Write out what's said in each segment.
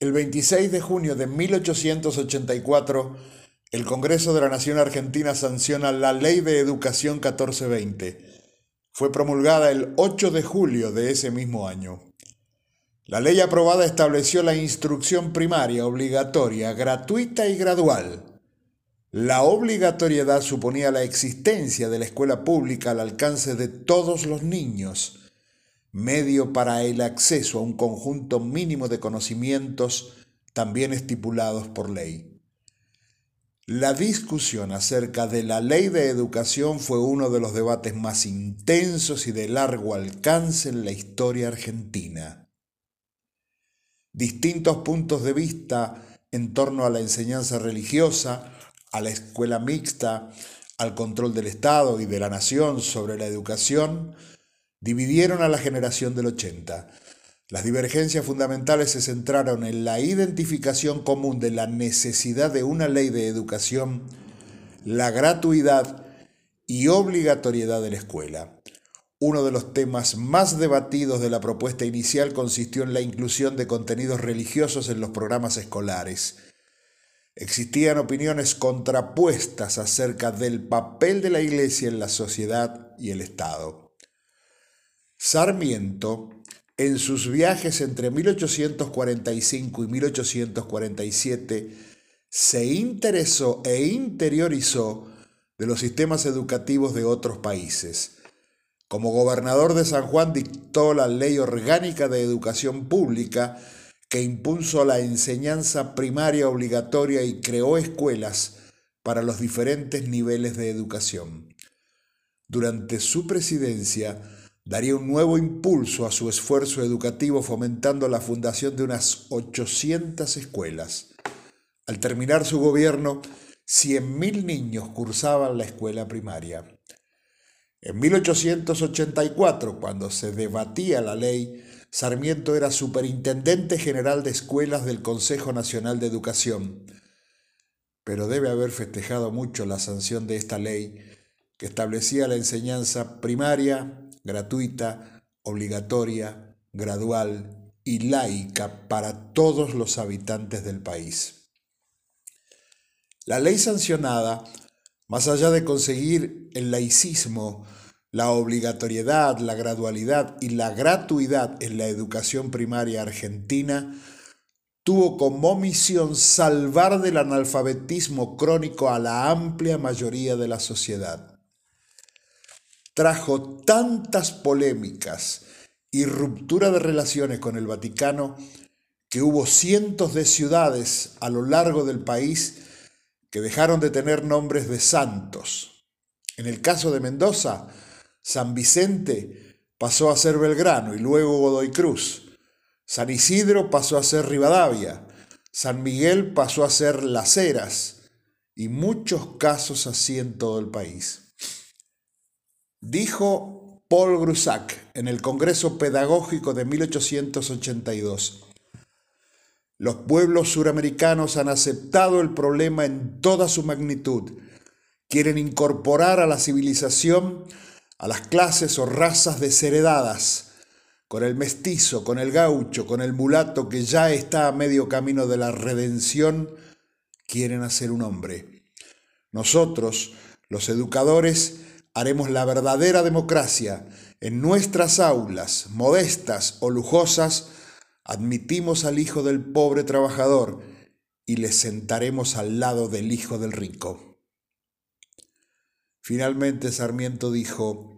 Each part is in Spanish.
El 26 de junio de 1884, el Congreso de la Nación Argentina sanciona la Ley de Educación 1420. Fue promulgada el 8 de julio de ese mismo año. La ley aprobada estableció la instrucción primaria obligatoria, gratuita y gradual. La obligatoriedad suponía la existencia de la escuela pública al alcance de todos los niños medio para el acceso a un conjunto mínimo de conocimientos también estipulados por ley. La discusión acerca de la ley de educación fue uno de los debates más intensos y de largo alcance en la historia argentina. Distintos puntos de vista en torno a la enseñanza religiosa, a la escuela mixta, al control del Estado y de la nación sobre la educación, dividieron a la generación del 80. Las divergencias fundamentales se centraron en la identificación común de la necesidad de una ley de educación, la gratuidad y obligatoriedad de la escuela. Uno de los temas más debatidos de la propuesta inicial consistió en la inclusión de contenidos religiosos en los programas escolares. Existían opiniones contrapuestas acerca del papel de la Iglesia en la sociedad y el Estado. Sarmiento, en sus viajes entre 1845 y 1847, se interesó e interiorizó de los sistemas educativos de otros países. Como gobernador de San Juan dictó la Ley Orgánica de Educación Pública que impuso la enseñanza primaria obligatoria y creó escuelas para los diferentes niveles de educación. Durante su presidencia, daría un nuevo impulso a su esfuerzo educativo fomentando la fundación de unas 800 escuelas. Al terminar su gobierno, 100.000 niños cursaban la escuela primaria. En 1884, cuando se debatía la ley, Sarmiento era superintendente general de escuelas del Consejo Nacional de Educación, pero debe haber festejado mucho la sanción de esta ley que establecía la enseñanza primaria, gratuita, obligatoria, gradual y laica para todos los habitantes del país. La ley sancionada, más allá de conseguir el laicismo, la obligatoriedad, la gradualidad y la gratuidad en la educación primaria argentina, tuvo como misión salvar del analfabetismo crónico a la amplia mayoría de la sociedad trajo tantas polémicas y ruptura de relaciones con el Vaticano que hubo cientos de ciudades a lo largo del país que dejaron de tener nombres de santos. En el caso de Mendoza, San Vicente pasó a ser Belgrano y luego Godoy Cruz. San Isidro pasó a ser Rivadavia. San Miguel pasó a ser Las Heras. Y muchos casos así en todo el país. Dijo Paul Grusac en el Congreso Pedagógico de 1882, los pueblos suramericanos han aceptado el problema en toda su magnitud. Quieren incorporar a la civilización a las clases o razas desheredadas, con el mestizo, con el gaucho, con el mulato que ya está a medio camino de la redención, quieren hacer un hombre. Nosotros, los educadores, haremos la verdadera democracia. En nuestras aulas, modestas o lujosas, admitimos al hijo del pobre trabajador y le sentaremos al lado del hijo del rico. Finalmente Sarmiento dijo,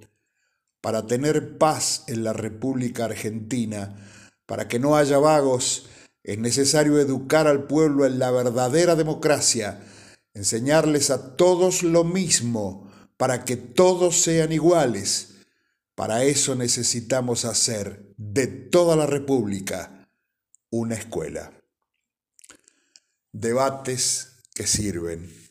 para tener paz en la República Argentina, para que no haya vagos, es necesario educar al pueblo en la verdadera democracia, enseñarles a todos lo mismo, para que todos sean iguales. Para eso necesitamos hacer de toda la República una escuela. Debates que sirven